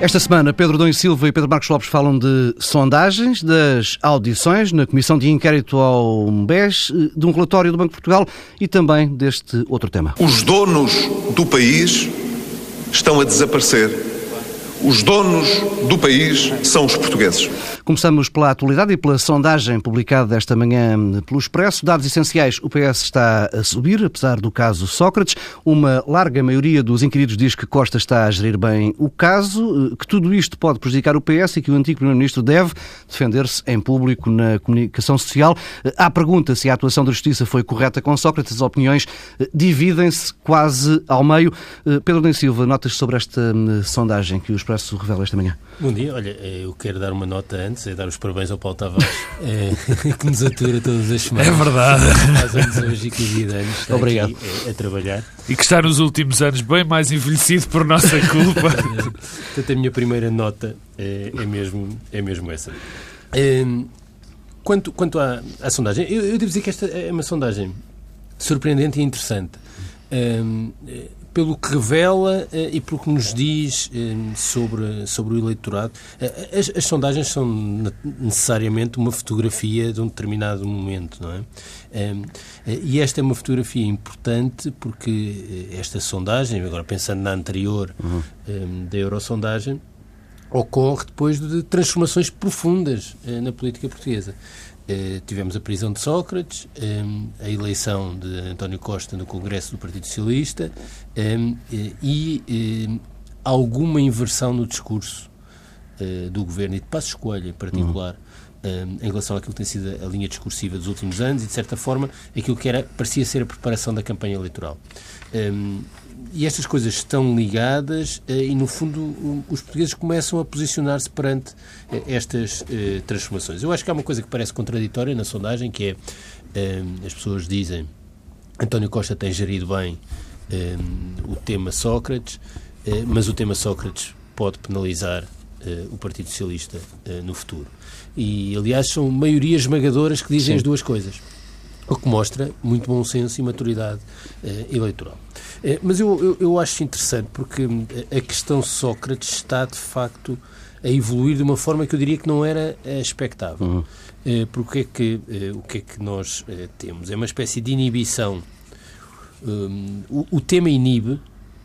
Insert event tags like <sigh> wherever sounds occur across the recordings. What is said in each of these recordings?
Esta semana, Pedro Dom Silva e Pedro Marcos Lopes falam de sondagens, das audições na Comissão de Inquérito ao MBES, de um relatório do Banco de Portugal e também deste outro tema. Os donos do país estão a desaparecer os donos do país são os portugueses. Começamos pela atualidade e pela sondagem publicada esta manhã pelo Expresso. Dados essenciais, o PS está a subir, apesar do caso Sócrates. Uma larga maioria dos inquiridos diz que Costa está a gerir bem o caso, que tudo isto pode prejudicar o PS e que o antigo Primeiro-Ministro deve defender-se em público na comunicação social. Há pergunta se a atuação da Justiça foi correta com Sócrates. As opiniões dividem-se quase ao meio. Pedro Den Silva, notas sobre esta hum, sondagem que os Expresso revela esta manhã. Bom dia, olha, eh, eu quero dar uma nota antes, é dar os parabéns ao Paulo Tavares, é, <laughs> que nos atura todas as semanas. É verdade. Faz anos hoje e que dia de anos está Obrigado. Aqui, a, eh, a trabalhar. E que está nos últimos anos bem mais envelhecido por nossa <laughs> culpa. Portanto, a minha primeira nota é, é mesmo, é mesmo essa. É, quanto, quanto à, à sondagem, eu, eu, devo dizer que esta é uma sondagem surpreendente e interessante. É, pelo que revela uh, e pelo que nos diz uh, sobre, sobre o eleitorado. Uh, as, as, sondagens são necessariamente uma fotografia de um determinado momento, não é? e esta é uma fotografia importante porque esta sondagem, agora pensando na anterior uhum. um, da Eurosondagem, ocorre depois de transformações profundas na política portuguesa. Eh, tivemos a prisão de Sócrates, eh, a eleição de António Costa no Congresso do Partido Socialista eh, e alguma inversão no discurso do governo e de Passos Coelho, em particular, uhum. em relação àquilo que tem sido a linha discursiva dos últimos anos e, de certa forma, aquilo que era, parecia ser a preparação da campanha eleitoral e estas coisas estão ligadas eh, e, no fundo, os portugueses começam a posicionar-se perante eh, estas eh, transformações. Eu acho que há uma coisa que parece contraditória na sondagem, que é as pessoas dizem António Costa tem gerido bem o tema Sócrates, mas o tema Sócrates pode penalizar o Partido Socialista no futuro. E, aliás, são maiorias esmagadoras que dizem Sim. as duas coisas o que mostra muito bom senso e maturidade eh, eleitoral. Eh, mas eu, eu, eu, acho interessante porque hum, a questão Sócrates está, de facto, a evoluir de uma forma que eu diria que não era eh, expectável. Uhum. Eh, porque é que, eh, o que é que nós eh, temos? É uma espécie de inibição. Um, o, o tema inibe,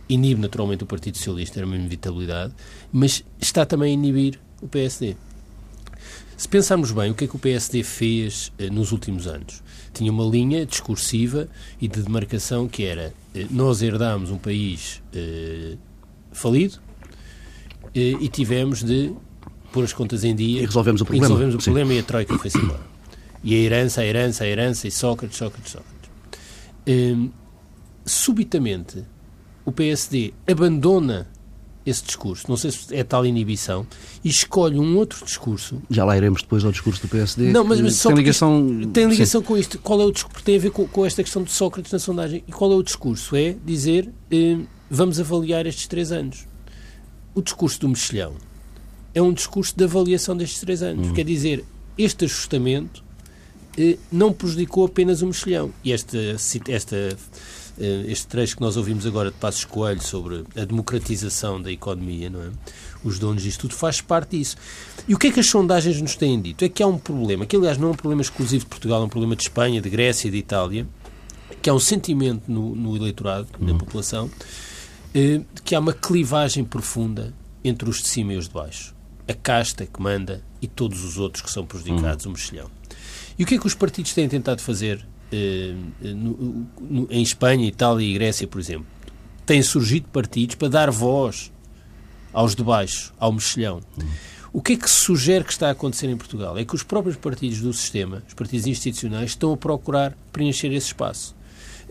inibe naturalmente o Partido Socialista, era uma inevitabilidade, mas está também a inibir o PSD. Se pensarmos bem, o que é que o PSD fez nos últimos anos? Tinha uma linha discursiva e de demarcação que era eh, nós herdámos um país eh, falido eh, e tivemos de pôr as contas em dia e resolvemos o problema, e, resolvemos o problema e a Troika foi-se embora. E a herança, a herança, a herança e Sócrates, Sócrates, Sócrates. Eh, subitamente, o PSD abandona esse discurso, não sei se é tal inibição, e escolhe um outro discurso. Já lá iremos depois ao discurso do PSD. Não, mas, mas tem ligação, tem ligação com isto. Qual é o discurso? Tem a ver com, com, esta questão de Sócrates na sondagem. E qual é o discurso? É dizer eh, vamos avaliar estes três anos. O discurso do mexilhão é um discurso de avaliação destes três anos. Hum. Quer dizer, este ajustamento eh, não prejudicou apenas o mexilhão. E esta, esta este trecho que nós ouvimos agora de Passos Coelho sobre a democratização da economia, não é? Os donos disto tudo faz parte disso. E o que é que as sondagens nos têm dito? É que há um problema, que aliás não é um problema exclusivo de Portugal, é um problema de Espanha, de Grécia, de Itália, que há um sentimento no, no eleitorado, na uhum. população, eh, que há uma clivagem profunda entre os de cima e os de baixo. A casta que manda e todos os outros que são prejudicados, uhum. o mexilhão. E o que é que os partidos têm tentado fazer eh, no, no, em Espanha, Itália e Grécia, por exemplo, têm surgido partidos para dar voz aos de baixo, ao mexilhão. O que é que se sugere que está a acontecer em Portugal? É que os próprios partidos do sistema, os partidos institucionais, estão a procurar preencher esse espaço.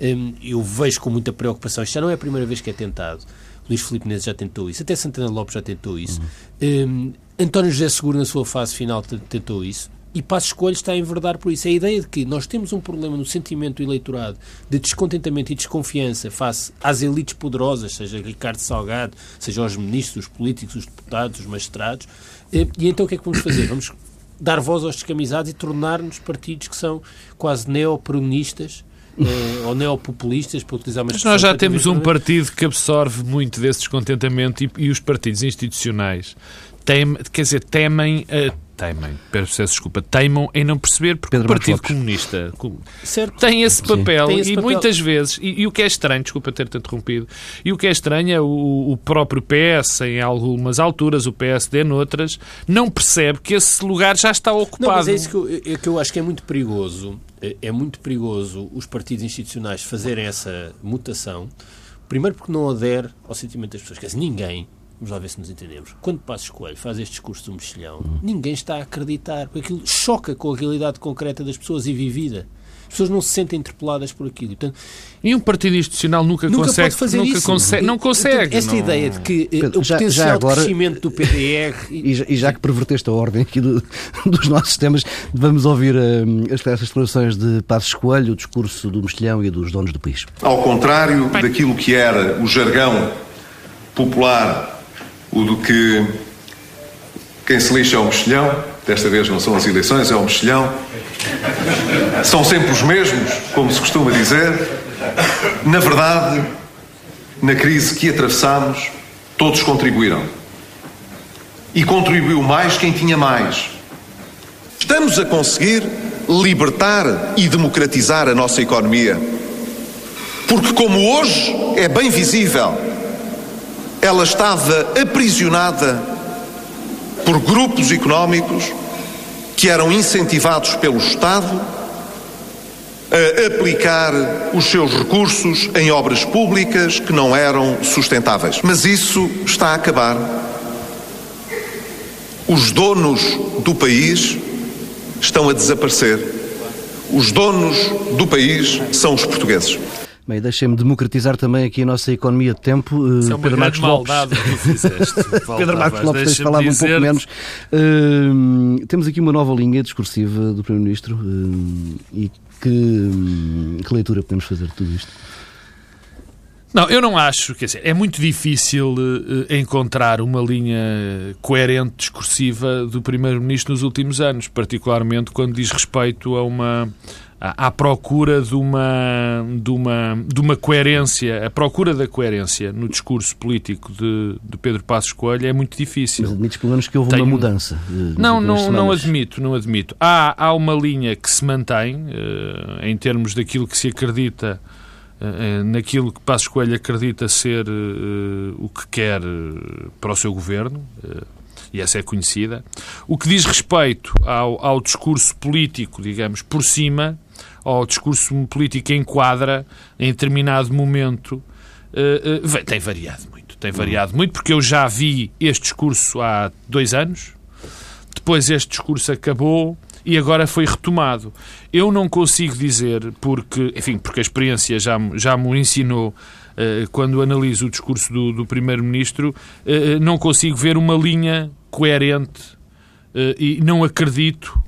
Hum, eu vejo com muita preocupação, isto já não é a primeira vez que é tentado. Luís Filipe Neves já tentou isso, até Santana Lopes já tentou isso. Uhum. Um, António José Seguro, na sua fase final, tentou isso e Passos Coelho está a enverdar por isso. A ideia de que nós temos um problema no sentimento do eleitorado de descontentamento e desconfiança face às elites poderosas, seja Ricardo Salgado, seja os ministros, os políticos, os deputados, os magistrados. Eh, e então o que é que vamos fazer? Vamos dar voz aos descamisados e tornar-nos partidos que são quase neoperonistas uh, ou neopopulistas, para utilizar uma Mas nós já temos um partido que absorve muito desse descontentamento e, e os partidos institucionais tem, quer dizer, temem, uh, temem, peço desculpa, teimam em não perceber porque Pedro o Partido Comunista certo. tem esse papel tem esse e papel. muitas vezes, e, e, o que é estranho, desculpa ter-te interrompido, e o que é estranho é o, o, próprio PS em algumas alturas, o PSD noutras, não percebe que esse lugar já está ocupado. Não, mas é isso que eu, é que eu acho que é muito perigoso, é, é muito perigoso os partidos institucionais fazerem essa mutação, primeiro porque não adere ao sentimento das pessoas, quer dizer, ninguém Vamos lá ver se nos entendemos. Quando Passos Coelho faz este discurso do mexilhão, uhum. ninguém está a acreditar, porque aquilo choca com a realidade concreta das pessoas e vivida. As pessoas não se sentem interpeladas por aquilo. Portanto, e um partido institucional nunca, nunca consegue pode fazer nunca isso. Consegue, não consegue. Portanto, esta não... ideia de que eh, Pedro, o já, potencial já agora, de crescimento do PDR... <laughs> E já, e já, que perverteste a ordem aqui do, <laughs> dos nossos temas, vamos ouvir um, as, as declarações de Passos Coelho, o discurso do mexilhão e dos donos do país. Ao contrário daquilo que era o jargão popular o do que quem se lixa é o mexilhão, desta vez não são as eleições, é o mexilhão. São sempre os mesmos, como se costuma dizer. Na verdade, na crise que atravessamos, todos contribuíram. E contribuiu mais quem tinha mais. Estamos a conseguir libertar e democratizar a nossa economia. Porque, como hoje é bem visível, ela estava aprisionada por grupos económicos que eram incentivados pelo Estado a aplicar os seus recursos em obras públicas que não eram sustentáveis. Mas isso está a acabar. Os donos do país estão a desaparecer. Os donos do país são os portugueses. Bem, deixem-me democratizar também aqui a nossa economia de tempo. Isso é uma Pedro Marcos Lopes. que fizeste. <laughs> Pedro Marcos Lopes tem falado um pouco menos. Uh, temos aqui uma nova linha discursiva do Primeiro-Ministro uh, e que, hum, que leitura podemos fazer de tudo isto? Não, eu não acho, quer dizer, é muito difícil uh, encontrar uma linha coerente discursiva do Primeiro-Ministro nos últimos anos, particularmente quando diz respeito a uma à, procura de uma, de, uma, de uma coerência, a procura da coerência no discurso político de, de Pedro Passos Coelho é muito difícil. Mas admites pelo menos que houve Tenho... uma mudança? Eh, não, não, não admito, não admito. Há, há uma linha que se mantém uh, em termos daquilo que se acredita uh, naquilo que Passos Coelho acredita ser uh, o que quer para o seu governo, e essa é conhecida. O que diz respeito ao, ao discurso político, digamos, por cima, ao discurso político enquadra em determinado momento, uh, uh, tem variado muito. Tem variado muito, porque eu já vi este discurso há dois anos, depois este discurso acabou e agora foi retomado. Eu não consigo dizer, porque, enfim, porque a experiência já, já me ensinou uh, quando analiso o discurso do, do Primeiro-Ministro, não consigo ver uma linha coerente e não acredito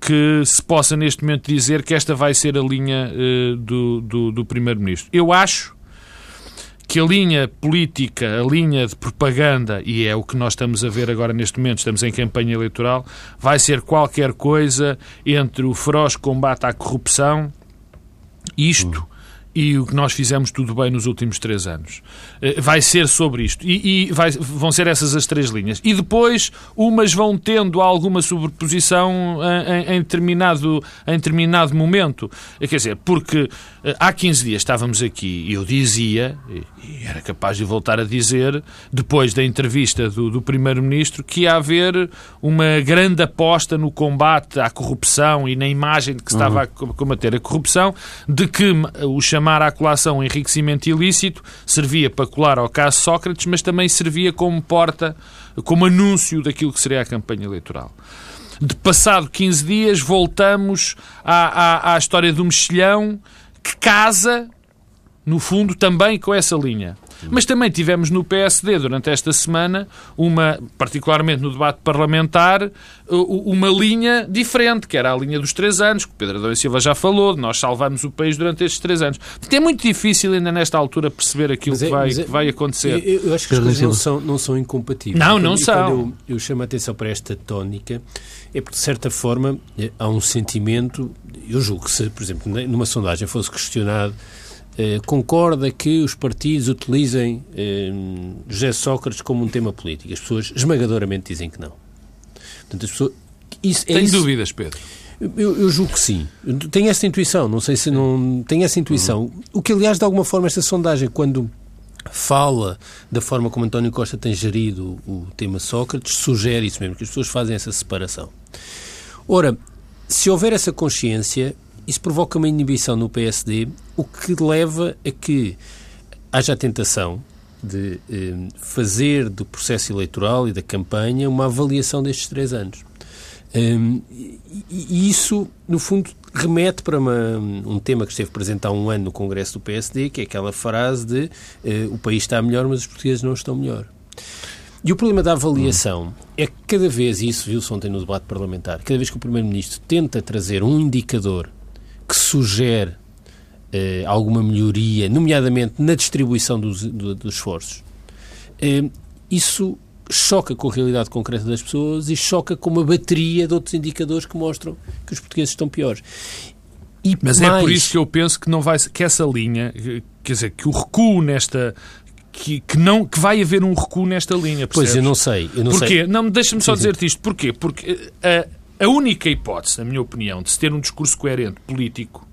que se possa neste momento dizer que esta vai ser a linha uh, do, do, do Primeiro-Ministro. Eu acho que a linha política, a linha de propaganda, e é o que nós estamos a ver agora neste momento, estamos em campanha eleitoral, vai ser qualquer coisa entre o feroz combate à corrupção, isto e o que nós fizemos tudo bem nos últimos três anos. Eh, vai ser sobre isto. E, e vai, vão ser essas as três linhas. E depois, umas vão tendo alguma sobreposição em, em, determinado, em determinado momento. Eh, quer dizer, porque eh, há 15 dias estávamos aqui e eu dizia, e era capaz de voltar a dizer, depois da entrevista do, do Primeiro-Ministro, que ia haver uma grande aposta no combate à corrupção e na imagem de que se estava uhum. a combater a corrupção, de que o chamado chamar à colação enriquecimento ilícito servia para colar ao caso Sócrates, mas também servia como porta, como anúncio daquilo que seria a campanha eleitoral. De passado 15 dias, voltamos à, à, à história do mexilhão, que casa, no fundo, também com essa linha. Mas também tivemos no PSD, durante esta semana, uma, particularmente no debate parlamentar, uma linha diferente, que era a linha dos três anos, que o Pedro Adão Silva já falou, de nós salvamos o país durante estes três anos. Portanto, é muito difícil ainda nesta altura perceber aquilo é, que, vai, é, que vai acontecer. Eu, eu acho que as coisas não são, não são incompatíveis. Não, não e são. Eu, eu chamo a atenção para esta tónica, é porque, de certa forma, há um sentimento, eu julgo que se, por exemplo, numa sondagem fosse questionado eh, concorda que os partidos utilizem eh, José Sócrates como um tema político. As pessoas esmagadoramente dizem que não. Portanto, as pessoas, isso, é Tenho isso. dúvidas, Pedro. Eu, eu, julgo que sim. Tenho essa intuição, não sei se não. Tenho essa intuição. Uhum. O que, aliás, de alguma forma, esta sondagem, quando fala da forma como António Costa tem gerido o tema Sócrates, sugere isso mesmo, que as pessoas fazem essa separação. Ora, se houver essa consciência, isso provoca uma inibição no PSD, o que leva a que haja a tentação de eh, fazer do processo eleitoral e da campanha uma avaliação destes três anos. Um, e isso, no fundo, remete para uma, um tema que esteve presente há um ano no Congresso do PSD, que é aquela frase de uh, o país está melhor, mas os portugueses não estão melhor. E o problema da avaliação é que cada vez, e isso viu-se ontem no debate parlamentar, cada vez que o Primeiro-Ministro tenta trazer um indicador que sugere eh, alguma melhoria, nomeadamente na distribuição dos, do, dos esforços, eh, isso choca com a realidade concreta das pessoas e choca com uma bateria de outros indicadores que mostram que os portugueses estão piores. E Mas mais... é por isso que eu penso que não vai que essa linha, quer dizer, que o recuo nesta que, que, não, que vai haver um recuo nesta linha. Percebes? Pois, eu não sei. Eu não Porquê? Sei. Não, deixa-me só dizer-te isto. Porquê? Porque eh, a, a única hipótese, na minha opinião, de se ter um discurso coerente político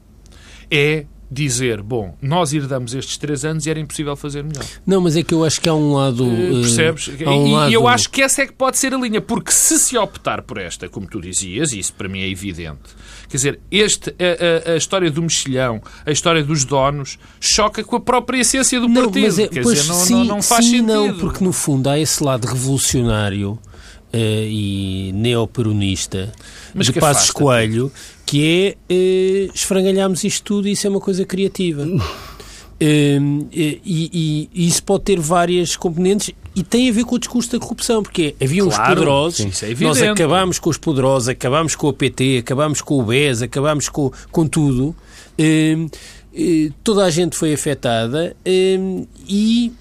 é dizer, bom, nós herdamos estes três anos e era impossível fazer melhor. Não, mas é que eu acho que há um lado... Uh, percebes? Um e lado... eu acho que essa é que pode ser a linha, porque se se optar por esta, como tu dizias, isso para mim é evidente, quer dizer, este, a, a, a história do mexilhão, a história dos donos, choca com a própria essência do não, partido. Mas é, quer dizer, não, sim, não, não faz sim, sentido. não, porque no fundo há esse lado revolucionário e neoperonista Mas de Passos Coelho, que é uh, esfrangalharmos isto tudo e isso é uma coisa criativa. Uh, e, e, e, isso pode ter várias componentes e tem a ver com o discurso da corrupção, porque havia claro, uns poderosos, é nós acabámos com os poderosos, acabámos com o PT, acabámos com o BES, acabámos com, com tudo, toda a gente foi afetada e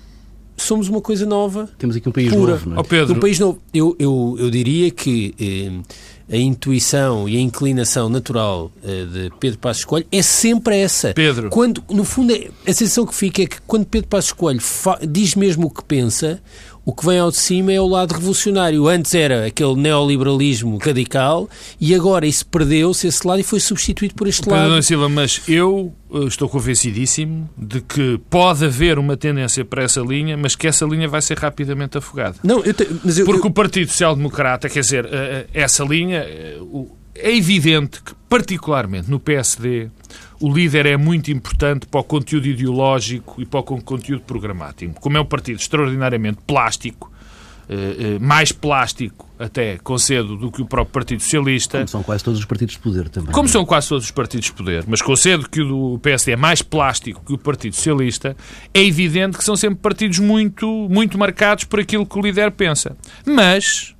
somos uma coisa nova. Temos aqui um país pura. novo. Não é? oh, Pedro. Um país novo. Eu, eu, eu diria que eh, a intuição e a inclinação natural eh, de Pedro Passos Coelho é sempre essa. Pedro. Quando, no fundo, é, a sensação que fica é que quando Pedro Passos Coelho diz mesmo o que pensa, o que vem ao de cima é o lado revolucionário. Antes era aquele neoliberalismo radical e agora isso perdeu-se esse lado e foi substituído por este Pedro lado. Silva, mas eu eh, estou convencidíssimo de que pode haver uma tendência para essa linha, mas que essa linha vai ser rapidamente afogada. Não, eu te, mas eu, Porque eu... o Partido Social Democrata, quer dizer, eh, eh, essa linha, é evidente que, particularmente no PSD, o líder é muito importante para o conteúdo ideológico e para o conteúdo programático. Como é um partido extraordinariamente plástico, eh, eh, mais plástico até, concedo, do que o próprio Partido Socialista. Como são quase todos os partidos de poder também. Como são quase todos os partidos de poder, mas concedo que o do PSD é mais plástico que o Partido Socialista, é evidente que são sempre partidos muito, muito marcados por aquilo que o líder pensa. Mas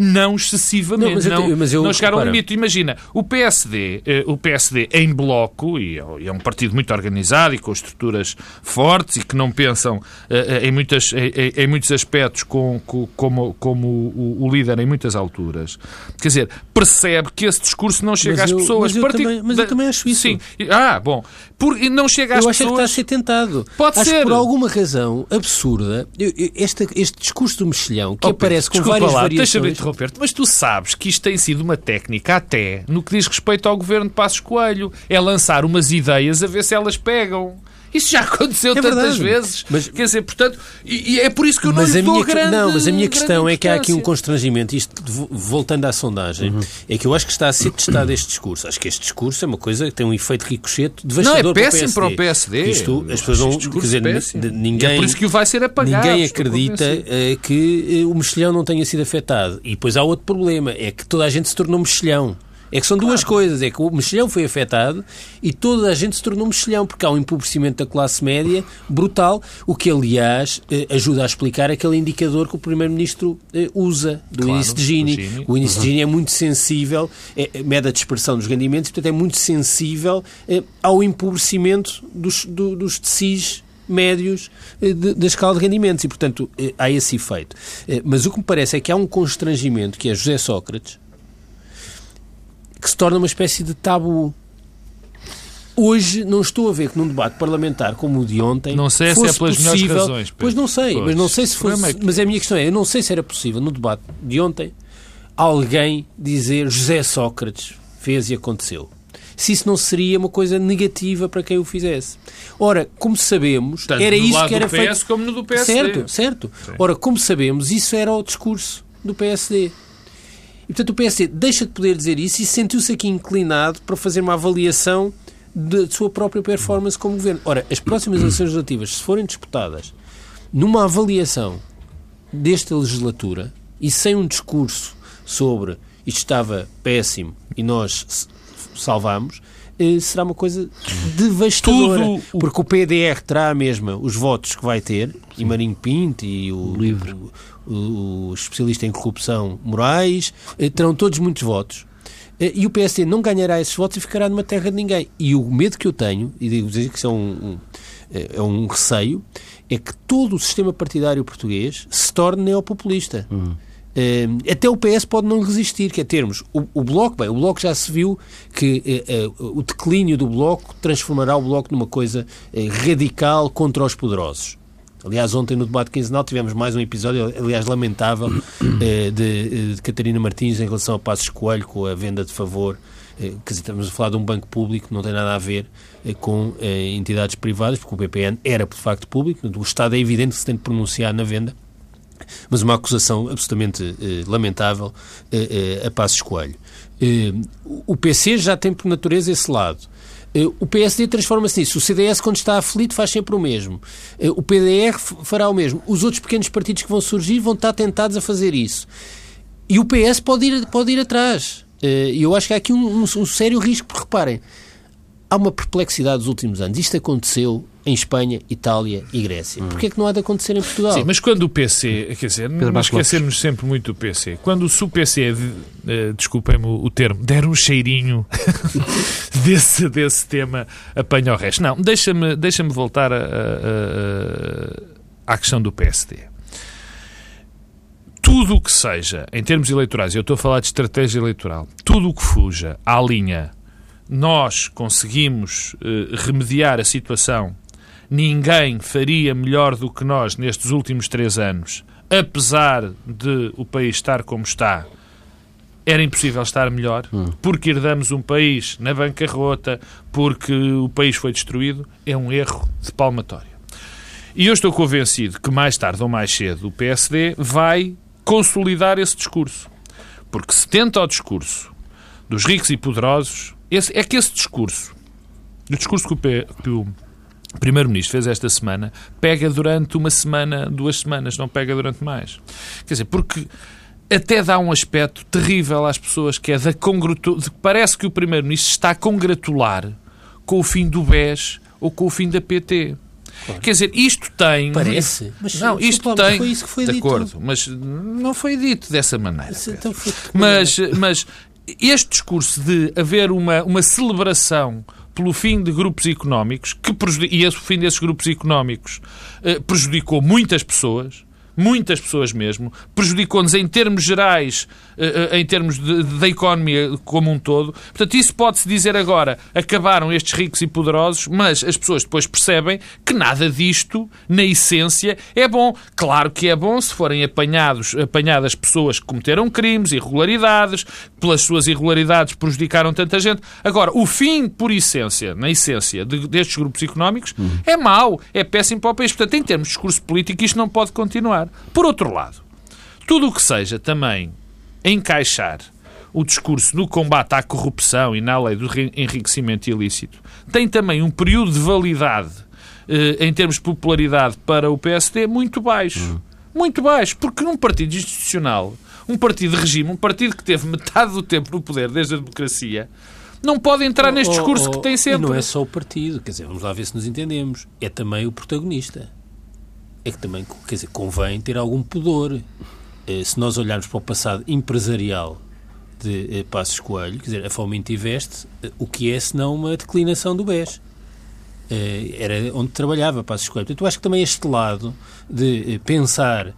não excessivamente, não, mas eu, não, mas eu, não chegaram ao limite. Imagina, o PSD, eh, o PSD em bloco, e é, é um partido muito organizado e com estruturas fortes e que não pensam eh, eh, em, muitas, em, em muitos aspectos com, com, como, como o, o, líder em muitas alturas. Quer dizer, percebe que esse discurso não chega mas às eu, pessoas. Mas eu, também, mas eu também acho isso. Sim. Ah, bom. Por, não chega às eu pessoas... Eu acho que está a ser tentado. Pode acho ser. Que por alguma razão absurda, este, este discurso do mexilhão, que oh, aparece com várias lá, variações interromper mas tu sabes que isto tem sido uma técnica até no que diz respeito ao governo de Passos Coelho. É lançar umas ideias a ver se elas pegam. Isso já <laughs> aconteceu é tantas vezes. Mas, Quer dizer, portanto, e, e, é por isso que eu não mas lhe a minha, grande, Não, mas a minha questão é que há aqui um constrangimento, isto voltando à sondagem, uhum. é que eu acho que está a ser testado este discurso. Acho que este discurso é uma coisa que tem um efeito ricochete devastador não, é péssimo para o PSD. Para o PSD. Isto, as pessoas quer dizer, ninguém, é por isso que o vai ser apagado. Ninguém acredita eh, que eh, o mexilhão não tenha sido afetado. E depois há outro problema, é que toda a gente se tornou mexilhão. É que são duas coisas. É que o mexilhão foi afetado e toda a gente se tornou mexilhão, porque há um empobrecimento da classe média brutal, o que, aliás, eh, ajuda a explicar aquele indicador que o Primeiro-Ministro eh, usa, do Claro, índice de Gini. O índice de Gini é muito sensível, é, é- mede a dispersão dos rendimentos, e, portanto, é muito sensível eh, ao empobrecimento dos, do- dos tecidos médios da escala de rendimentos e, portanto, há esse efeito. Mas o que me parece é que há um constrangimento, que é José Sócrates, que se torna uma espécie de tabu. Hoje não estou a ver que num debate parlamentar como o de ontem Não sei se fosse é pelas possível- razões, Pedro. Pois não sei, Pois. mas não sei se fosse. é que- Mas a minha questão é, eu não sei se era possível no debate de ontem alguém dizer José Sócrates fez e aconteceu. Se isso não seria uma coisa negativa para quem o fizesse. Ora, como sabemos, Tanto era isso que era do PS feito. como no do PSD. Certo, certo. Ora, como sabemos, isso era o discurso do PSD. E, portanto, o PSD deixa de poder dizer isso e sentiu-se aqui inclinado para fazer uma avaliação da sua própria performance como governo. Ora, as próximas eleições legislativas, se forem disputadas numa avaliação desta legislatura e sem um discurso sobre isto estava péssimo e nós salvamos, será uma coisa devastadora. Tudo o- Porque o PDR terá a mesma os votos que vai ter, e Marinho Pinto e o, Livre. o, o especialista em corrupção Moraes, eh, terão todos muitos votos. Eh, E o PSD não ganhará esses votos e ficará numa terra de ninguém. E o medo que eu tenho, e digo dizer que isso é um, um, eh, é um receio, é que todo o sistema partidário português se torne neopopulista. Eh, até o PS pode não resistir, que é termos o, o Bloco, bem, o Bloco já se viu que eh, eh, o declínio do Bloco transformará o Bloco numa coisa eh, radical contra os poderosos. Aliás, ontem no debate quinzenal tivemos mais um episódio, aliás, lamentável, eh, de, de Catarina Martins em relação a Passos Coelho com a venda de favor. eh, Quer dizer, estamos a falar de um banco público, não tem nada a ver eh, com eh, entidades privadas, porque o BPN era, de facto, público. O Estado é evidente que se tem de pronunciar na venda mas uma acusação absolutamente eh, lamentável eh, eh, a Passos Coelho. Eh, o PC já tem por natureza esse lado. Eh, o PSD transforma-se nisso. O CDS, quando está aflito, faz sempre o mesmo. Eh, o PDR fará o mesmo. Os outros pequenos partidos que vão surgir vão estar tentados a fazer isso. E o PS pode ir, pode ir atrás. E eu acho que há aqui um, um- um sério risco, porque reparem, há uma perplexidade dos últimos anos. Isto aconteceu em Espanha, Itália e Grécia. Porquê é que não há de acontecer em Portugal? Sim, mas quando o PC, quer dizer, não Bastos esquecermos sempre muito do PC, quando se o PC, eh, desculpem-me o o termo, der um cheirinho <laughs> desse, desse tema, apanha o resto. Não, deixa-me deixa voltar a- a- a- à questão do PSD. Tudo o que seja, em termos eleitorais, eu estou a falar de estratégia eleitoral, tudo o que fuja à linha nós conseguimos eh, remediar a situação, ninguém faria melhor do que nós nestes últimos três anos, apesar de o país estar como está, era impossível estar melhor, porque herdamos um país na bancarrota, porque o país foi destruído, é um erro de palmatória. E eu estou convencido que mais tarde ou mais cedo o PSD vai consolidar esse discurso. Porque se tenta o discurso dos ricos e poderosos, esse, é que esse discurso, o discurso que o, que o Primeiro-Ministro fez esta semana, pega durante uma semana, duas semanas, não pega durante mais. Quer dizer, porque até dá um aspecto terrível às pessoas, que é da congratu... Parece que o Primeiro-Ministro está a congratular com o fim do BES ou com o fim da PT. Quer dizer, isto tem... Parece. Mas, não, isto tem... foi isso que foi de dito. acordo, mas não foi dito dessa maneira. Então foi- Mas, mas este discurso de haver uma, uma celebração pelo fim de grupos económicos, que e esse- o fim desses grupos económicos eh, prejudicou muitas pessoas, muitas pessoas mesmo, prejudicou-nos em termos gerais, eh, eh, em termos da economia como um todo. Portanto, isso pode-se dizer agora, acabaram estes ricos e poderosos, mas as pessoas depois percebem que nada disto, na essência, é bom. Claro que é bom se forem apanhados, apanhadas pessoas que cometeram crimes, irregularidades, pelas suas irregularidades prejudicaram tanta gente. Agora, o fim, por essência, na essência, de- destes grupos económicos, é mau, é péssimo para o país. Portanto, em termos de discurso político, isto não pode continuar. Por outro lado, tudo o que seja também encaixar o discurso do combate à corrupção e na lei do enriquecimento ilícito tem também um período de validade eh, em termos de popularidade para o PSD muito baixo. Muito baixo, porque num partido institucional, um partido de regime, um partido que teve metade do tempo no poder desde a democracia, não pode entrar neste discurso oh, oh, que tem sempre. E não é só o partido, quer dizer, vamos lá ver se nos entendemos. É também o protagonista. É que também, quer dizer, convém ter algum pudor. Eh, se nós olharmos para o passado empresarial de eh, Passos Coelho, quer dizer, a Fomento Investe, eh, o que é senão uma declinação do BES? Era onde trabalhava Passos Coelho. Portanto, eu acho que também este lado de pensar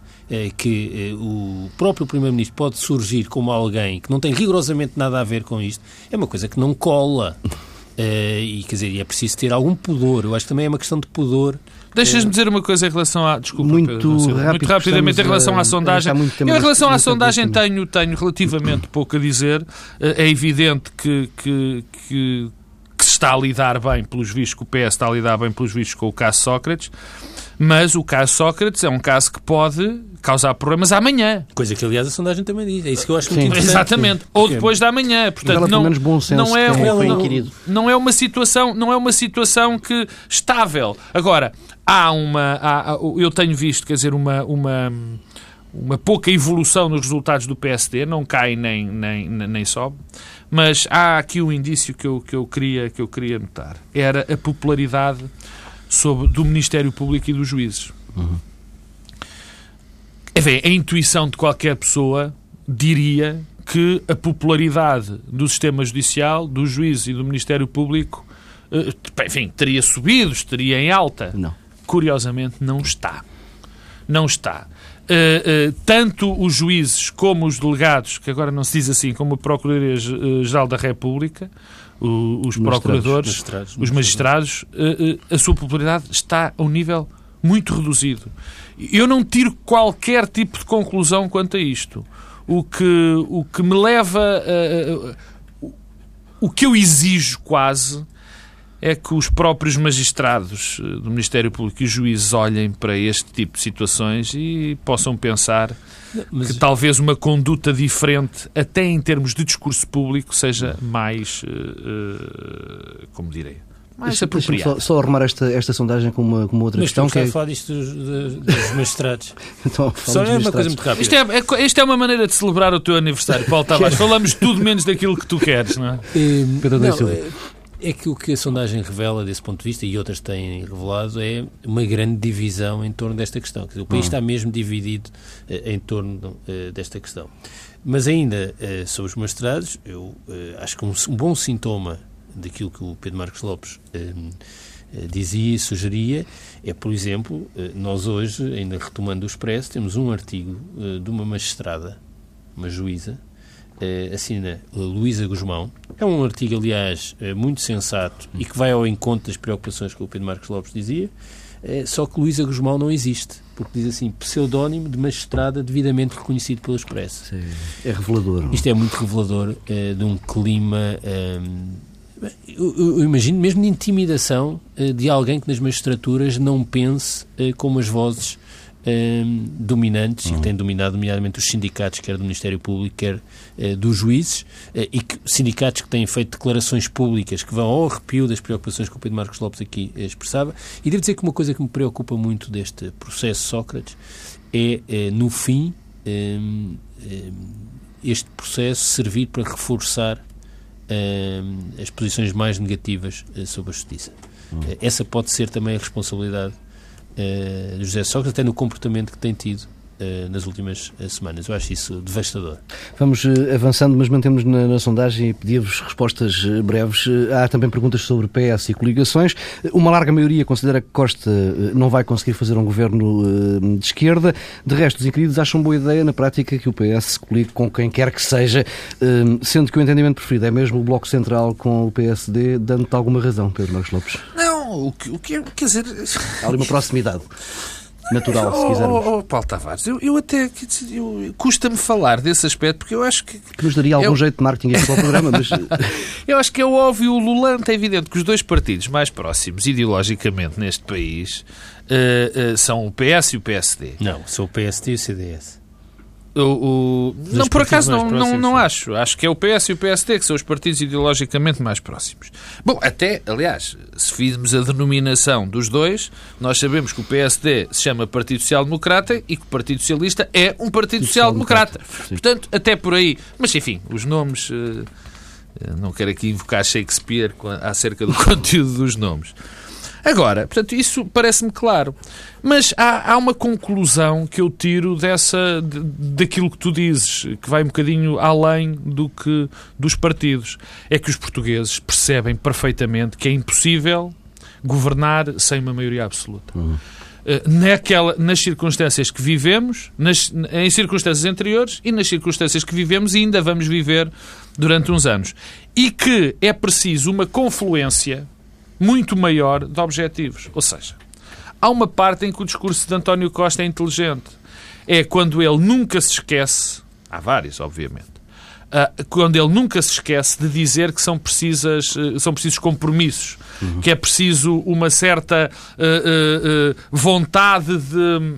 que o próprio Primeiro-Ministro pode surgir como alguém que não tem rigorosamente nada a ver com isto, é uma coisa que não cola. E, quer dizer, é preciso ter algum pudor. Eu acho que também é uma questão de pudor Deixas-me dizer uma coisa em relação à. Desculpa, muito, Pedro, rápido, muito rapidamente em relação à sondagem. Eu, em relação à sondagem, tenho, tenho relativamente pouco a dizer. Eh, é evidente que, que, que, que se está a lidar bem, pelos vistos, que o PS está a lidar bem, pelos vistos, com o caso Sócrates. Mas o caso Sócrates é um caso que pode causar problemas amanhã. Coisa que, aliás, a sondagem também diz. É isso que eu acho Sim. muito interessante. Exatamente. Ou depois da manhã. Portanto, não, não, é, não, não, é uma situação, não é uma situação que estável. Agora, há uma... Há, eu tenho visto, quer dizer, uma... uma uma pouca evolução nos resultados do PSD, não cai nem, nem, nem sobe, mas há aqui um indício que eu, que eu, queria, que eu queria notar. Era a popularidade sobre, do Ministério Público e dos juízes. Uhum. Enfim, a intuição de qualquer pessoa diria que a popularidade do sistema judicial, dos juízes e do Ministério Público, eh, enfim, teria subido, estaria em alta. Não. Curiosamente, não está. Não está. Uh, uh, tanto os juízes como os delegados, que agora não se diz assim, como a Procuradoria-Geral da República, o, os procuradores, magistrados, os magistrados, uh, a sua popularidade está a um nível muito reduzido. Eu não tiro qualquer tipo de conclusão quanto a isto. O que, o que me leva a, o que eu exijo quase é que os próprios magistrados eh, do Ministério Público e os juízes olhem para este tipo de situações e possam pensar Mas... que talvez uma conduta diferente, até em termos de discurso público, seja mais, uh, uh, como direi, mais apropriado. Só, só arrumar esta, esta sondagem com uma, com uma outra Mas questão. Mas que é... falar disto dos, dos magistrados. <laughs> então, só é uma coisa muito rápida. Isto é, é, isto é uma maneira de celebrar o teu aniversário, Paulo Tavares. Falamos tudo menos daquilo que tu queres, não é? <laughs> Pedro não, é que o que a sondagem revela desse ponto de vista, e outras têm revelado, é uma grande divisão em torno desta questão. Dizer, o país hum. está mesmo dividido uh, em torno uh, desta questão. Mas ainda uh, sobre os magistrados, eu acho que um, um, bom sintoma daquilo que o Pedro Marcos Lopes dizia e sugeria é, por exemplo, nós hoje, ainda retomando o Expresso, temos um artigo de uma magistrada, uma juíza, eh, assina Luísa Guzmão. É um artigo, aliás, eh, muito sensato e que vai ao encontro das preocupações que o Pedro Marcos Lopes dizia, eh, só que Luísa Guzmão não existe, porque diz assim, pseudónimo de magistrada devidamente reconhecido pelo Expresso. Sim, é revelador. Isto é muito revelador de um clima... eu, eu, imagino mesmo de intimidação de alguém que nas magistraturas não pense como as vozes Ehm, dominantes uhum. e que têm dominado, nomeadamente, os sindicatos, quer do Ministério Público, quer uh, dos juízes, uh, e que, sindicatos que têm feito declarações públicas que vão ao arrepio das preocupações que o Pedro Marcos Lopes aqui expressava. E devo dizer que uma coisa que me preocupa muito deste processo Sócrates é, é no fim, ehm, ehm, este processo servir para reforçar as posições mais negativas eh, sobre a justiça. Uhum. Essa pode ser também a responsabilidade uh, José Sócrates, até no comportamento que tem tido nas últimas uh, semanas. Eu acho isso devastador. Vamos avançando, mas mantemos na, na sondagem e pedia-vos respostas breves. há também perguntas sobre PS e coligações. Uma larga maioria considera que Costa não vai conseguir fazer um governo de esquerda. De resto, os inquiridos acham boa ideia, na prática, que o PS se coligue com quem quer que seja, sendo que o entendimento preferido é mesmo o Bloco Central com o PSD, dando-te alguma razão, Pedro Marcos Lopes. Não, o que, o que quer dizer. Há ali uma proximidade <laughs> natural, se quisermos. Oh, oh, Paulo Tavares, eu, eu até custa-me falar desse aspecto porque eu acho que. Que nos daria algum jeito de marketing <laughs> o programa, mas. <laughs> eu acho que é óbvio, o Lulante. É evidente que os dois partidos mais próximos ideologicamente neste país uh, uh, são o PS e o PSD. Não, são o PSD e o CDS. O, o... Não, por acaso não, não, não acho. Acho que é o PS e o PSD que são os partidos ideologicamente mais próximos. Bom, até, aliás, se fizermos a denominação dos dois, nós sabemos que o PSD se chama Partido Social Democrata e que o Partido Socialista é um Partido Social Democrata. Portanto, até por aí. Mas, enfim, os nomes... Uh, não quero aqui invocar Shakespeare acerca do <laughs> conteúdo dos nomes. Agora, portanto, isso parece-me claro. Mas há, há, uma conclusão que eu tiro dessa, de, daquilo que tu dizes, que vai um bocadinho além do que dos partidos. É que os portugueses percebem perfeitamente que é impossível governar sem uma maioria absoluta. Uhum. Naquela, nas circunstâncias que vivemos, nas, em circunstâncias anteriores e nas circunstâncias que vivemos e ainda vamos viver durante uns anos. E que é preciso uma confluência muito maior de objetivos. Ou seja, há uma parte em que o discurso de António Costa é inteligente. É quando ele nunca se esquece, há vários, obviamente, uh, quando ele nunca se esquece de dizer que são, precisas, uh, são precisos compromissos, uhum. que é preciso uma certa uh, vontade de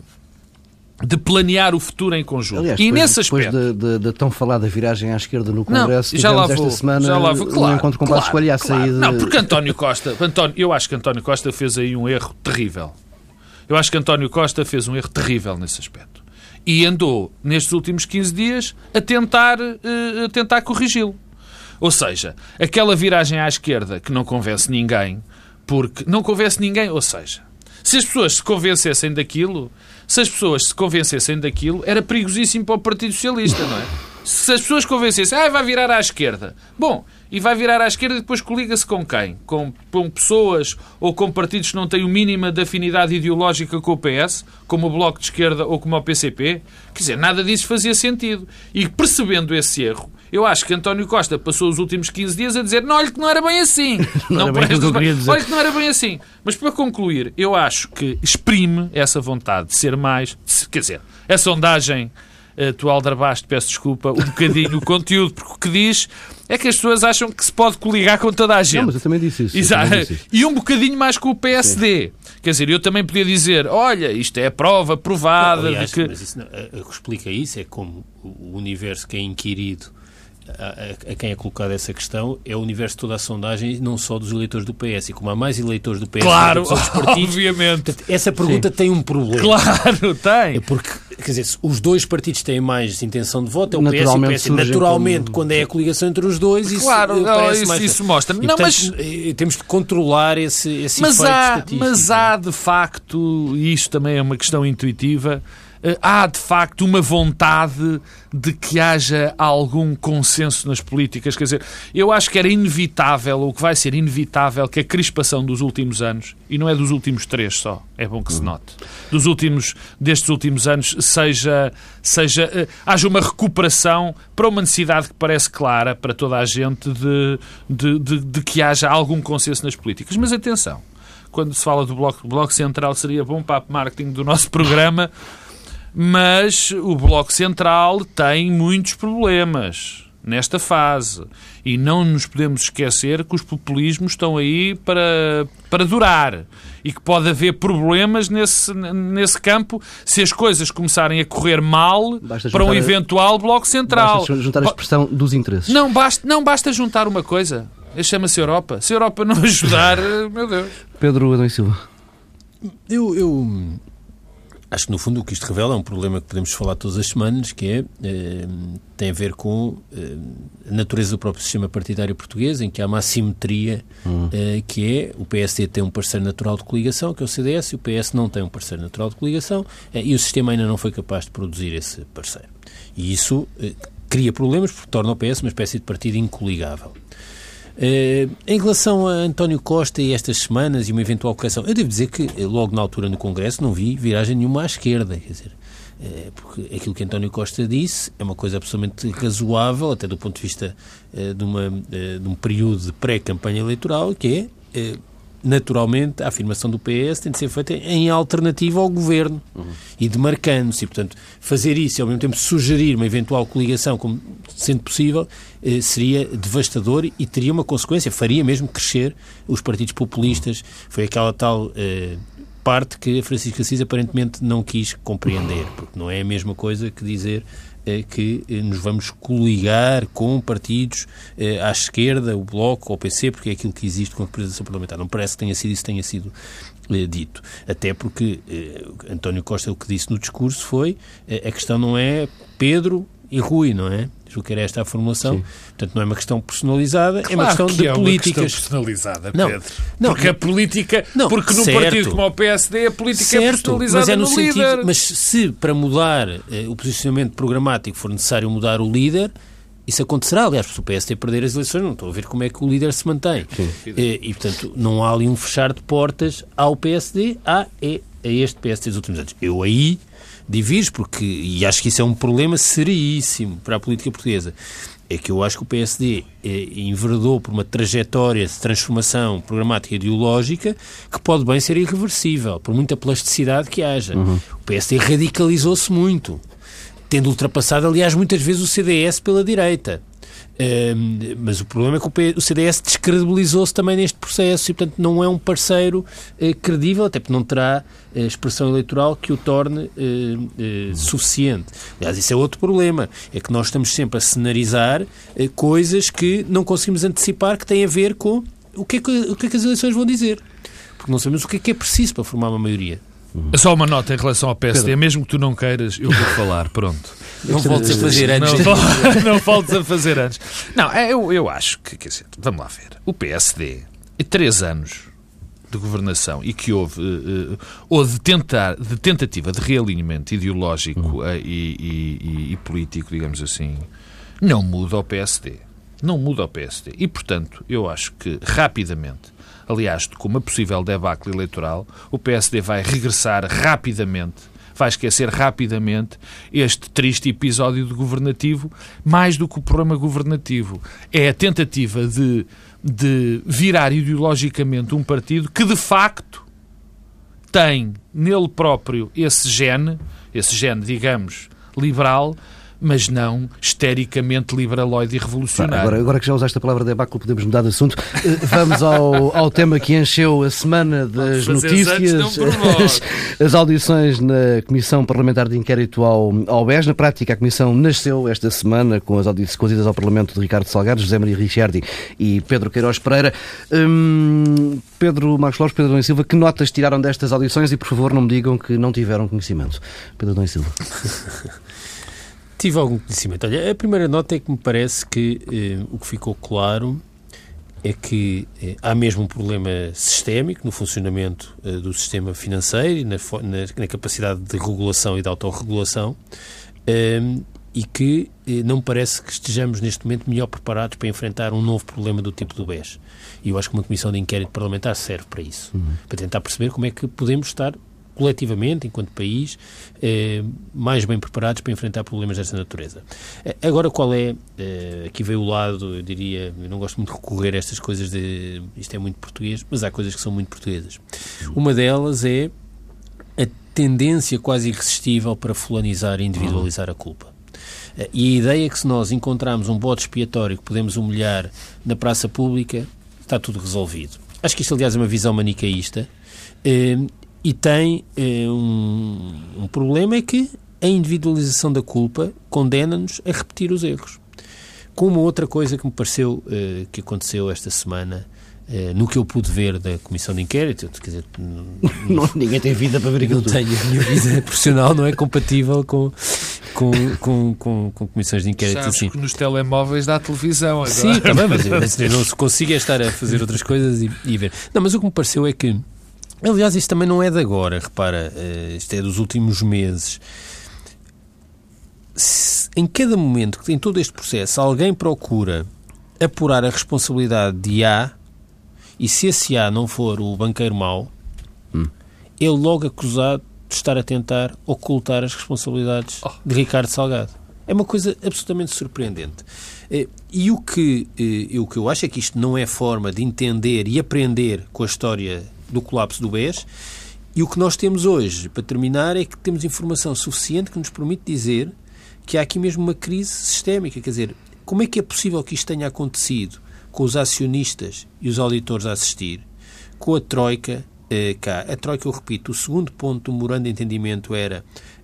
de planear o futuro em conjunto. Aliás, e depois, nesse aspecto... Depois da, tão falada viragem à esquerda no Congresso, não, já lá vou, esta semana já lá vou, claro, um encontro com claro, claro. saída... Não, porque António Costa, António, eu acho que António Costa fez aí um erro terrível. Eu acho que António Costa fez um erro terrível nesse aspecto. E andou, nestes últimos 15 dias, a tentar, uh, a tentar corrigi-lo. Ou seja, aquela viragem à esquerda que não convence ninguém, porque não convence ninguém, ou seja, se as pessoas se convencessem daquilo, se as pessoas se convencessem daquilo, era perigosíssimo para o Partido Socialista, não é? Se as pessoas convencessem, ah, vai virar à esquerda. Bom, e vai virar à esquerda e depois coliga-se com quem? Com, com, pessoas ou com partidos que não têm o mínimo de afinidade ideológica com o PS, como o Bloco de Esquerda ou como o PCP? Quer dizer, nada disso fazia sentido. E percebendo esse erro, eu acho que António Costa passou os últimos 15 dias a dizer não, olha que não era bem assim. não, <laughs> não era bem que olha que não era bem assim. Mas para concluir, eu acho que exprime essa vontade de ser mais... Quer dizer, a sondagem uh, tu aldrabaste, peço desculpa, um bocadinho o conteúdo, porque o que diz é que as pessoas acham que se pode coligar com toda a gente. Não, mas eu também disse isso. Exato. Disse isso. <laughs> E um bocadinho mais com o PSD. Sim. Quer dizer, eu também podia dizer, olha, isto é a prova provada não, aliás, de que... Mas isso não, o que explica isso é como o universo que é inquirido a, a, quem é colocada essa questão é o universo de toda a sondagem, não só dos eleitores do PS. E como há mais eleitores do PS claro, do que dos <laughs> partidos, obviamente. Essa pergunta Sim. tem um problema. Claro, tem. É porque, quer dizer, os dois partidos têm mais intenção de voto, é o PS e o PS. Naturalmente, como... quando é a coligação entre os dois, isso, claro, não, isso, mais... isso mostra. E, não, portanto, mas... Eh, temos de controlar esse, esse mas efeito há, estatístico. Mas há, de facto, e isto também é uma questão intuitiva, há de facto uma vontade de que haja algum consenso nas políticas. Quer dizer, eu acho que era inevitável, ou que vai ser inevitável, que a crispação dos últimos anos, e não é dos últimos três só, é bom que se note, dos últimos, destes últimos anos, seja, seja, uh, haja uma recuperação para uma necessidade que parece clara para toda a gente de, de, de, de que haja algum consenso nas políticas. Mas atenção, quando se fala do Bloco, bloco Central, seria bom para o marketing do nosso <laughs> programa mas o Bloco Central tem muitos problemas nesta fase. E não nos podemos esquecer que os populismos estão aí para, para durar. E que pode haver problemas nesse, nesse campo se as coisas começarem a correr mal para um eventual Bloco Central. Basta juntar a expressão dos interesses. Não basta, não basta juntar uma coisa. Chama-se Europa. Se a Europa não <laughs> ajudar, meu Deus. Pedro Adão e Silva. Eu, eu Acho que, no fundo, o que isto revela é um problema que podemos falar todas as semanas, que é, eh, tem a ver com eh, a natureza do próprio sistema partidário português, em que há uma assimetria, uhum. eh, que é o PSD tem um parceiro natural de coligação, que é o CDS, e o PS não tem um parceiro natural de coligação, eh, e o sistema ainda não foi capaz de produzir esse parceiro. E isso eh, cria problemas, porque torna o PS uma espécie de partido incoligável. Uh, em relação a António Costa e estas semanas e uma eventual correção, eu devo dizer que eh, logo na altura no Congresso não vi viragem nenhuma à esquerda, quer dizer, uh, porque aquilo que António Costa disse é uma coisa absolutamente razoável, até do ponto de vista de, uma, de um período de pré-campanha eleitoral, que é naturalmente, a afirmação do PS tem de ser feita em alternativa ao governo uhum. e demarcando-se. E, portanto, fazer isso e, ao mesmo tempo, sugerir uma eventual coligação, como sendo possível, eh, seria devastador e teria uma consequência, faria mesmo crescer os partidos populistas. Foi aquela tal. Eh, parte que a Francisco Assis aparentemente não quis compreender, porque não é a mesma coisa que dizer que eh, nos vamos coligar com partidos eh, à esquerda, o Bloco, o PC, porque é aquilo que existe com a representação parlamentar. Não parece que tenha sido isso tenha sido dito. Até porque António Costa o que disse no discurso foi a questão não é Pedro e Rui, não é? Julgo que era esta a formulação. Sim. Portanto, não é uma questão personalizada, claro é uma questão que de é políticas. Uma questão personalizada, não, Pedro. Não, porque não, a política, não, porque num certo, partido como o PSD, a política certo, é personalizada mas é no, no sentido, líder. Mas se para mudar eh, o posicionamento programático for necessário mudar o líder, isso acontecerá, aliás, se o PSD perder as eleições, não estou a ver como é que o líder se mantém. E, e, portanto, não há ali um fechar de portas ao PSD, há é a este PSD dos últimos anos. Eu aí divirjo, porque, e acho que isso é um problema seríssimo para a política portuguesa, é que eu acho que o PSD eh, enverdou por uma trajetória de transformação programática e ideológica que pode bem ser irreversível, por muita plasticidade que haja. Uhum. O PSD radicalizou-se muito, tendo ultrapassado, aliás, muitas vezes o CDS pela direita mas o problema é que o CDS descredibilizou-se também neste processo e, portanto, não é um parceiro uh, credível, até porque não terá uh, expressão eleitoral que o torne uh, suficiente. Aliás, isso é outro problema, é que nós estamos sempre a cenarizar coisas que não conseguimos antecipar que têm a ver com o que, é que, o que é que as eleições vão dizer. Porque não sabemos o que é que é preciso para formar uma maioria. Só uma nota em relação ao PSD, Pedro. mesmo que tu não queiras, eu vou falar, pronto. <laughs> Não voltes a fazer antes. Não, não voltes a fazer antes. Não, eu, eu acho que, quer dizer, vamos lá ver. O PSD, em três anos de governação e que houve, uh, ou de, tentar, de tentativa de realinhamento ideológico uh, e, e, e, político, digamos assim, não muda o PSD. Não muda o PSD. E, portanto, eu acho que rapidamente aliás, com uma possível debacle eleitoral, o PSD vai regressar rapidamente vai esquecer rapidamente este triste episódio de governativo, mais do que o problema governativo. É a tentativa de, de virar ideologicamente um partido que, de facto, tem nele próprio esse gene, esse gene, digamos, liberal, mas não estericamente liberaloide e revolucionário. Agora, agora que já usaste a palavra debacle, podemos mudar de assunto. Eh, vamos ao, <laughs> ao tema que encheu a semana das notícias, as, <laughs> as, audições na Comissão Parlamentar de Inquérito ao, ao BES. Na prática, a Comissão nasceu esta semana com as audições com as idas ao Parlamento de Ricardo Salgado, José Maria Ricciardi e Pedro Queiroz Pereira. Hum, Pedro Marcos Lopes, Pedro Dom Silva, que notas tiraram destas audições e, por favor, não me digam que não tiveram conhecimento. Pedro Dom Silva. <laughs> Tive algum conhecimento. Olha, a primeira nota é que me parece que eh, o que ficou claro é que eh, há mesmo um problema sistémico no funcionamento eh, do sistema financeiro e na, na, na, capacidade de regulação e de autorregulação eh, e que eh, não parece que estejamos neste momento melhor preparados para enfrentar um novo problema do tipo do BES. E eu acho que uma comissão de inquérito parlamentar serve para isso, uhum. para tentar perceber como é que podemos estar coletivamente, enquanto país, eh, mais bem preparados para enfrentar problemas desta natureza. Eh, agora, qual é, eh, aqui veio o lado, eu diria, eu não gosto muito de recorrer a estas coisas de, isto é muito português, mas há coisas que são muito portuguesas. Uma delas é a tendência quase irresistível para fulanizar e individualizar a culpa. E a ideia é que se nós encontrarmos um bote expiatório que podemos humilhar na praça pública, está tudo resolvido. Acho que isto, aliás, é uma visão manicaísta e tem eh, um, um problema é que a individualização da culpa condena-nos a repetir os erros. Com uma outra coisa que me pareceu eh, que aconteceu esta semana, eh, no que eu pude ver da comissão de inquérito, quer dizer, não, ninguém tem vida para ver aquilo não tenho, a minha vida <laughs> profissional não é compatível com, com, com, com, com comissões de inquérito Sabes assim. que nos telemóveis dá televisão agora. Sim, também, mas, mas <laughs> eu não consigo é estar a fazer outras coisas e, e ver. Não, mas o que me pareceu é que Aliás, isto também não é de agora, repara, eh, isto é dos últimos meses. Se, em cada momento tem todo este processo, alguém procura apurar a responsabilidade de A, e se esse A não for o banqueiro mau, hum. ele logo acusado de estar a tentar ocultar as responsabilidades oh. de Ricardo Salgado. É uma coisa absolutamente surpreendente. Eh, e o que, eh, o que eu acho é que isto não é forma de entender e aprender com a história do colapso do BES. E o que nós temos hoje, para terminar, é que temos informação suficiente que nos permite dizer que há aqui mesmo uma crise sistémica. Quer dizer, como é que é possível que isto tenha acontecido com os acionistas e os auditores a assistir, com a Troika eh, cá. A Troika, eu repito, o segundo ponto do memorando de entendimento era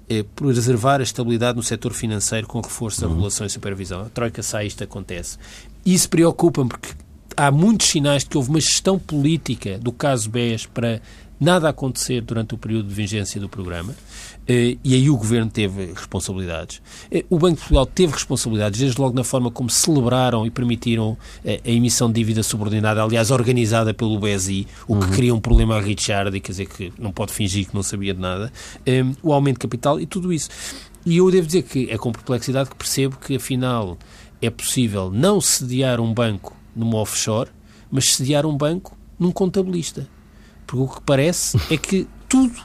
eh, preservar a estabilidade no setor financeiro com reforço da uhum. regulação e supervisão. A Troika sai, isto acontece. Isso preocupa-me porque há muitos sinais de que houve uma gestão política do caso BES para nada acontecer durante o período de vigência do programa. Eh, e aí o Governo teve responsabilidades. Eh, o Banco de Portugal teve responsabilidades, desde logo na forma como celebraram e permitiram eh, a emissão de dívida subordinada, aliás, organizada pelo BSI, o que uhum. cria um problema a Richard, quer dizer, que não pode fingir que não sabia de nada, o aumento de capital e tudo isso. E eu devo dizer que é com perplexidade que percebo que, afinal, é possível não sediar um banco numa offshore, mas sediar um banco num contabilista. Porque o que parece é que tudo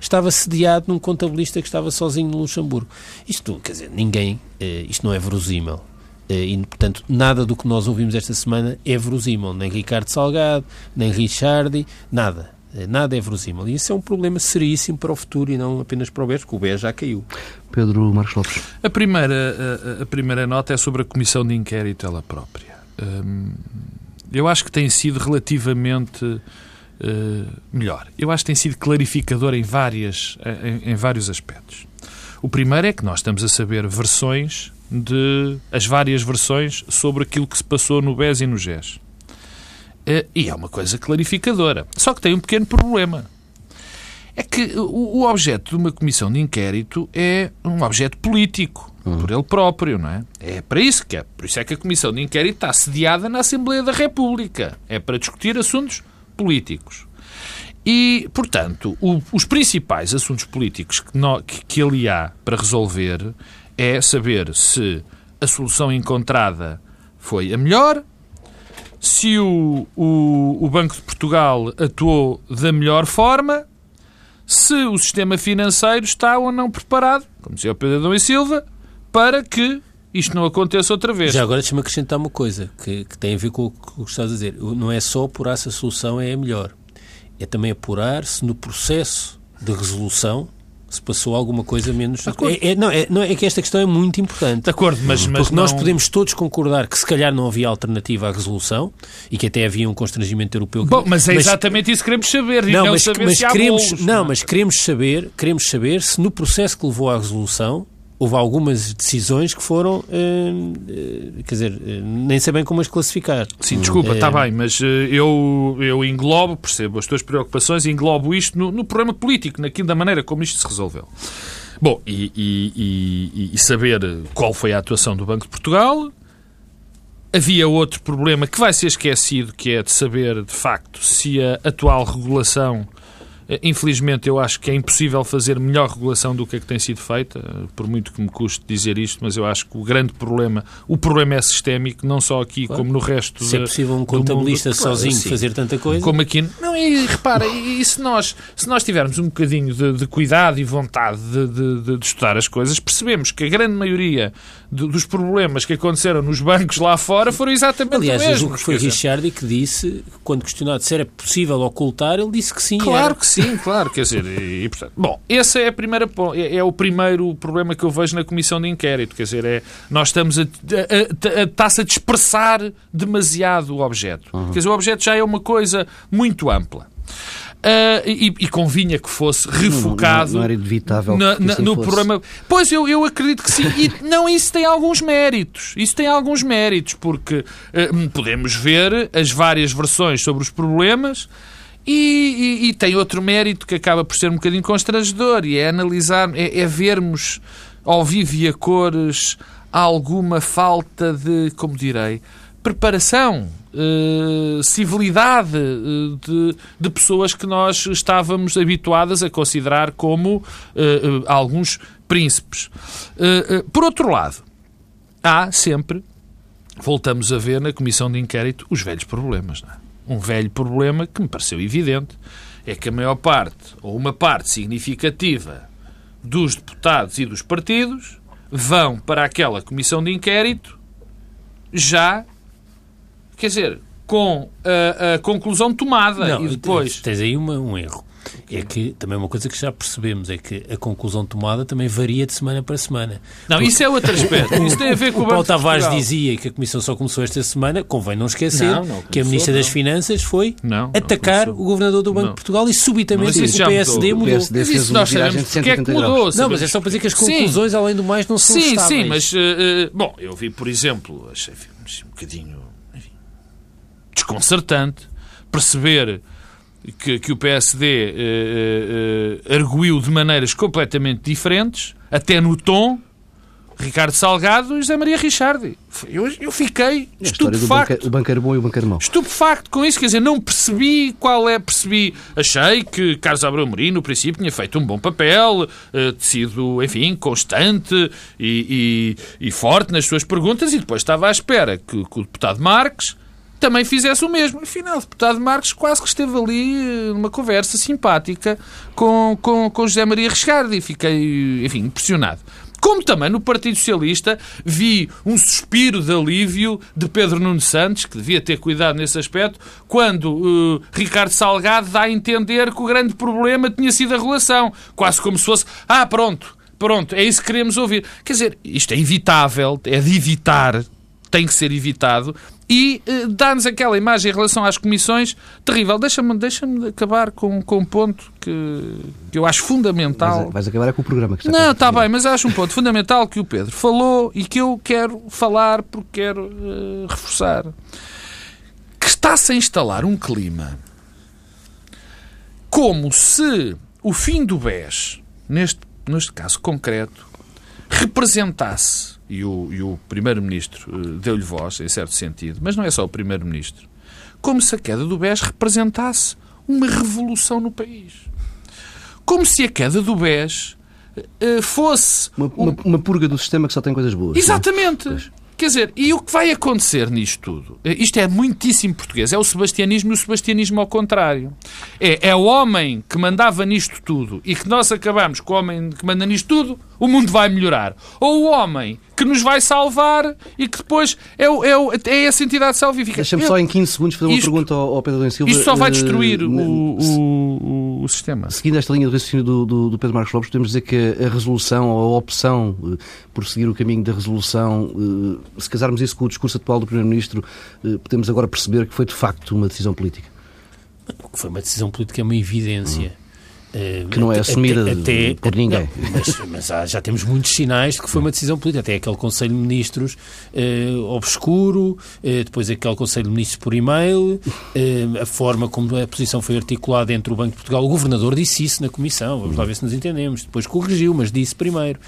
estava sediado num contabilista que estava sozinho no Luxemburgo. Isto, quer dizer, ninguém, eh, isto não é verosímil. Eh, e, portanto, nada do que nós ouvimos esta semana é verosímil. Nem Ricardo Salgado, nem Richardi, nada. Eh, nada é verosímil. E isso é um problema seríssimo para o futuro e não apenas para o BES, que o BES já caiu. Pedro Marcos Lopes. A primeira, a, a primeira nota é sobre a comissão de inquérito ela própria. Hum, eu acho que tem sido relativamente eh, melhor. Eu acho que tem sido clarificador em, várias, em, em, vários aspectos. O primeiro é que nós estamos a saber versões de as várias versões sobre aquilo que se passou no BES e no GES. Uh, e é uma coisa clarificadora. Só que tem um pequeno problema. É que o objeto de uma comissão de inquérito é um objeto político, hum. por ele próprio, não é? É para isso que é. Por isso é que a comissão de inquérito está sediada na Assembleia da República. É para discutir assuntos políticos. E, portanto, o, os principais assuntos políticos que, no, que, que ali há para resolver é saber se a solução encontrada foi a melhor, se o, o, o Banco de Portugal atuou da melhor forma, se o sistema financeiro está ou não preparado, como dizia o Pedro Adão e Silva, para que isto não aconteça outra vez. Já agora deixa-me acrescentar uma coisa que, que, tem a ver com o que estás a dizer. Não é só apurar se a solução é a melhor. É também apurar se no processo de resolução se passou alguma coisa menos. É, é, não, é, não, é que esta questão é muito importante. De acordo, mas. mas Porque não... nós podemos todos concordar que se calhar não havia alternativa à resolução e que até havia um constrangimento europeu. Bom, mas é mas, exatamente isso que queremos saber. Não, não mas, saber mas queremos, bolos, não, mas queremos saber, queremos saber se no processo que levou à resolução houve algumas decisões que foram, eh, quer dizer, eh, nem sei bem como as classificar. Sim, desculpa, está bem, mas eu, eu englobo, percebo as tuas preocupações e englobo isto no, no problema político, naquilo da maneira como isto se resolveu. Bom, e, e, e, e saber qual foi a atuação do Banco de Portugal, Havia outro problema que vai ser esquecido, que é de saber, de facto, se a atual regulação infelizmente, eu acho que é impossível fazer melhor regulação do que a que tem sido feita, eh, por muito que me custe dizer isto, mas eu acho que o grande problema, o problema é sistémico, não só aqui claro. como no resto Se é possível um contabilista mundo, sozinho claro, fazer tanta coisa. Como aqui. Não, e repara, e se nós, se nós tivermos um bocadinho de, de cuidado e vontade de, de, de, estudar as coisas, percebemos que a grande maioria dos problemas que aconteceram nos bancos lá fora foram exatamente Aliás, o mesmo. Aliás, que foi Richard que disse, quando questionado se era possível ocultar, ele disse que sim. Claro era. que sim, claro, quer dizer, e, e, portanto, bom, esse é, a primeira, é, é, o primeiro problema que eu vejo na comissão de inquérito, quer dizer, é, nós estamos a, a, a, a está-se a dispersar demasiado o objeto. Uhum. Quer dizer, o objeto já é uma coisa muito ampla. Uh, e, e, convinha que fosse refocado. Não, não, era inevitável. Na, na, no fosse. programa. Pois eu, eu acredito que sim. E <laughs> não, isso tem alguns méritos. Isso tem alguns méritos, porque uh, podemos ver as várias versões sobre os problemas e, e, e, tem outro mérito que acaba por ser um bocadinho constrangedor e é analisar, é, é vermos ao vivo e a cores alguma falta de, como direi, preparação, eh, civilidade eh, de, de, pessoas que nós estávamos habituadas a considerar como eh, alguns príncipes. por outro lado, há sempre, voltamos a ver na comissão de inquérito, os velhos problemas, não é? Um velho problema que me pareceu evidente é que a maior parte, ou uma parte significativa, dos deputados e dos partidos vão para aquela comissão de inquérito já, quer dizer, com a, a conclusão tomada Não, e depois... Tens aí uma, um erro. É que também uma coisa que já percebemos é que a conclusão tomada também varia de semana para semana. Não, Porque... isso é outro aspecto. <laughs> Isso tem a ver com o, o Paulo Tavares dizia que a Comissão só começou esta semana, convém não esquecer não, não começou, que a Ministra não. das Finanças foi não, atacar o Governador do Banco de Portugal e subitamente o PSD mudou. O PSD fez uma nós sabemos porque é que mudou. Não, mas é só para dizer que as conclusões, sim. além do mais, não são Sim, estáveis. sim, mas, uh, bom, eu vi, por exemplo, achei um bocadinho enfim, desconcertante perceber que, que o PSD eh, eh, eh, arguiu de maneiras completamente diferentes, até no tom, Ricardo Salgado e José Maria Richardi. Eu, eu fiquei é estupefacto. o banqueiro bom e o banqueiro mau. Estupefacto com isso, quer dizer, não percebi qual é, percebi, achei que Carlos Abreu Mourinho, no princípio, tinha feito um bom papel, uh, sido, enfim, constante e, e, e, forte nas suas perguntas e depois estava à espera que, que o deputado Marques também fizesse o mesmo. Afinal, o deputado Marques quase que esteve ali eh, numa conversa simpática com, com, com José Maria Riscardi e fiquei, enfim, impressionado. Como também no Partido Socialista vi um suspiro de alívio de Pedro Nuno Santos, que devia ter cuidado nesse aspecto, quando uh, Ricardo Salgado dá a entender que o grande problema tinha sido a relação. Quase como se fosse, ah, pronto, pronto, é isso que queremos ouvir. Quer dizer, isto é evitável, é de evitar, tem que ser evitado, e uh, dá-nos aquela imagem em relação às comissões terrível. Deixa-me deixa acabar com, com um ponto que, que eu acho fundamental. Vais, vais acabar é com o programa que está Não, está bem, mas acho um ponto fundamental que o Pedro falou e que eu quero falar porque quero uh, reforçar. Que está-se a instalar um clima como se o fim do BES, neste, neste caso concreto, representasse e o, e o Primeiro-Ministro uh, deu-lhe voz, em certo sentido, mas não é só o Primeiro-Ministro, como se a queda do BES representasse uma revolução no país. Como se a queda do BES uh, fosse. Uma, uma, uma, purga do sistema que só tem coisas boas. É? Exatamente. Quer dizer, e o que vai acontecer nisto tudo? Eh, isto é muitíssimo português. É o sebastianismo e o sebastianismo ao contrário. É, é o homem que mandava nisto tudo e que nós acabamos com o homem que manda nisto tudo, o mundo vai melhorar. Ou o homem que nos vai salvar e que depois é, o, é, é essa entidade salvífica. Deixa-me só em 15 segundos fazer uma isto, pergunta ao, ao Pedro Domingos Silva. Isto só vai destruir uh, o, o, o, sistema. Seguindo esta linha de raciocínio do, do, do, Pedro Marcos Lopes, podemos dizer que a resolução ou a opção uh, por seguir o caminho da resolução, uh, se casarmos isso com o discurso atual do Primeiro-Ministro, podemos agora perceber que foi de facto uma decisão política. O que foi uma decisão política é uma evidência. Hum. Eh, que não é assumida até, por ninguém. Não, mas, mas já temos muitos sinais de que foi uma decisão política. Até aquele Conselho de Ministros eh, obscuro, eh, depois aquele Conselho de Ministros por e-mail, eh, a forma como a posição foi articulada entre o Banco de Portugal. O Governador disse isso na Comissão, vamos lá ver se nos entendemos. Depois corrigiu, mas disse primeiro.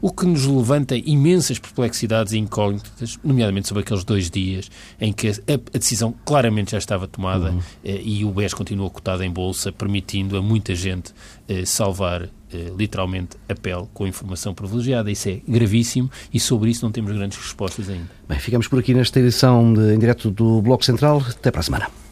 O que nos levanta imensas perplexidades e incógnitas, nomeadamente sobre aqueles dois dias em que a, a decisão claramente já estava tomada uhum. E o BES continua cotado em bolsa, permitindo a muita muita gente eh, salvar eh, literalmente a pele com informação privilegiada. Isso é gravíssimo e sobre isso não temos grandes respostas ainda. Bem, ficamos por aqui nesta edição de, em direto do Bloco Central. Até para a semana.